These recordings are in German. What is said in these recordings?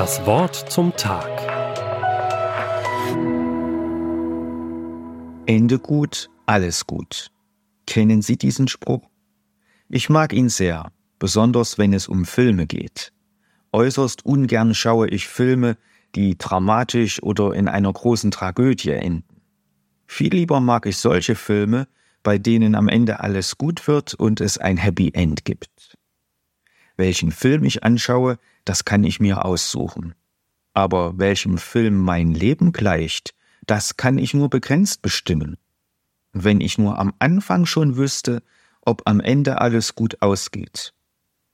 Das Wort zum Tag. Ende gut, alles gut. Kennen Sie diesen Spruch? Ich mag ihn sehr, besonders wenn es um Filme geht. Äußerst ungern schaue ich Filme, die dramatisch oder in einer großen Tragödie enden. Viel lieber mag ich solche Filme, bei denen am Ende alles gut wird und es ein Happy End gibt. Welchen Film ich anschaue, das kann ich mir aussuchen. Aber welchem Film mein Leben gleicht, das kann ich nur begrenzt bestimmen. Wenn ich nur am Anfang schon wüsste, ob am Ende alles gut ausgeht.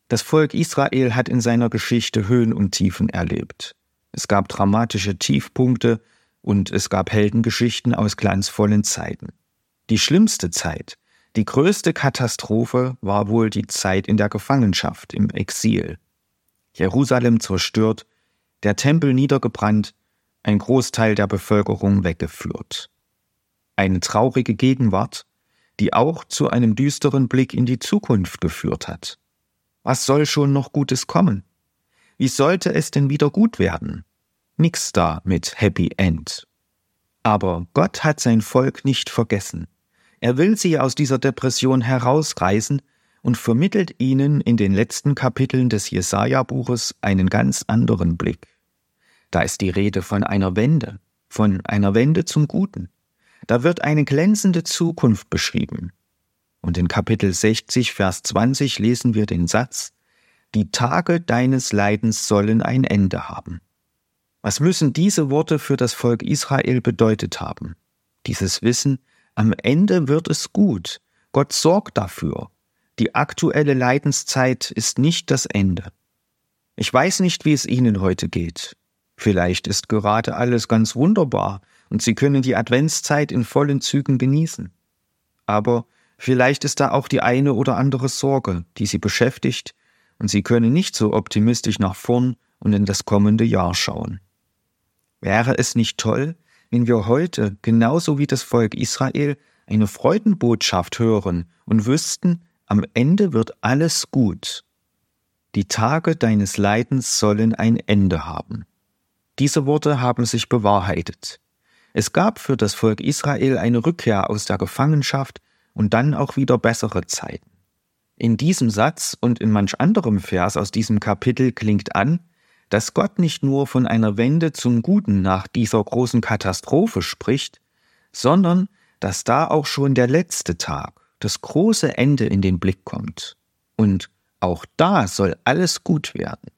Das Volk Israel hat in seiner Geschichte Höhen und Tiefen erlebt. Es gab dramatische Tiefpunkte und es gab Heldengeschichten aus glanzvollen Zeiten. Die schlimmste Zeit, die größte Katastrophe war wohl die Zeit in der Gefangenschaft, im Exil. Jerusalem zerstört, der Tempel niedergebrannt, ein Großteil der Bevölkerung weggeführt. Eine traurige Gegenwart, die auch zu einem düsteren Blick in die Zukunft geführt hat. Was soll schon noch Gutes kommen? Wie sollte es denn wieder gut werden? Nix da mit Happy End. Aber Gott hat sein Volk nicht vergessen. Er will sie aus dieser Depression herausreißen und vermittelt ihnen in den letzten Kapiteln des Jesaja-Buches einen ganz anderen Blick. Da ist die Rede von einer Wende, von einer Wende zum Guten. Da wird eine glänzende Zukunft beschrieben. Und in Kapitel 60, Vers 20 lesen wir den Satz, Die Tage deines Leidens sollen ein Ende haben. Was müssen diese Worte für das Volk Israel bedeutet haben? Dieses Wissen, am Ende wird es gut. Gott sorgt dafür. Die aktuelle Leidenszeit ist nicht das Ende. Ich weiß nicht, wie es Ihnen heute geht. Vielleicht ist gerade alles ganz wunderbar und Sie können die Adventszeit in vollen Zügen genießen. Aber vielleicht ist da auch die eine oder andere Sorge, die Sie beschäftigt, und Sie können nicht so optimistisch nach vorn und in das kommende Jahr schauen. Wäre es nicht toll, wenn wir heute, genauso wie das Volk Israel, eine Freudenbotschaft hören und wüssten, am Ende wird alles gut. Die Tage deines Leidens sollen ein Ende haben. Diese Worte haben sich bewahrheitet. Es gab für das Volk Israel eine Rückkehr aus der Gefangenschaft und dann auch wieder bessere Zeiten. In diesem Satz und in manch anderem Vers aus diesem Kapitel klingt an, dass Gott nicht nur von einer Wende zum Guten nach dieser großen Katastrophe spricht, sondern dass da auch schon der letzte Tag, das große Ende in den Blick kommt. Und auch da soll alles gut werden.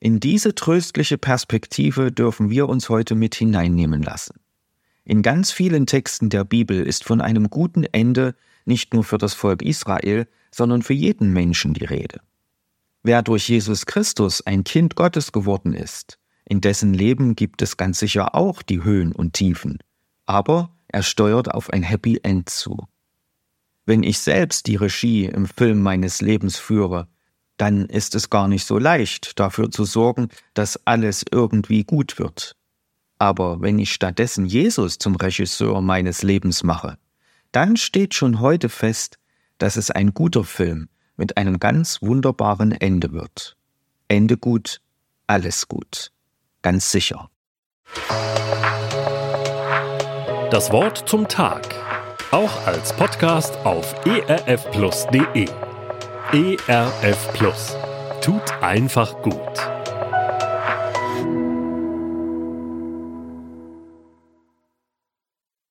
In diese tröstliche Perspektive dürfen wir uns heute mit hineinnehmen lassen. In ganz vielen Texten der Bibel ist von einem guten Ende nicht nur für das Volk Israel, sondern für jeden Menschen die Rede. Wer durch Jesus Christus ein Kind Gottes geworden ist, in dessen Leben gibt es ganz sicher auch die Höhen und Tiefen, aber er steuert auf ein Happy End zu. Wenn ich selbst die Regie im Film meines Lebens führe, dann ist es gar nicht so leicht, dafür zu sorgen, dass alles irgendwie gut wird. Aber wenn ich stattdessen Jesus zum Regisseur meines Lebens mache, dann steht schon heute fest, dass es ein guter Film, mit einem ganz wunderbaren Ende wird. Ende gut, alles gut. Ganz sicher. Das Wort zum Tag. Auch als Podcast auf erfplus.de. ERF Plus. Tut einfach gut.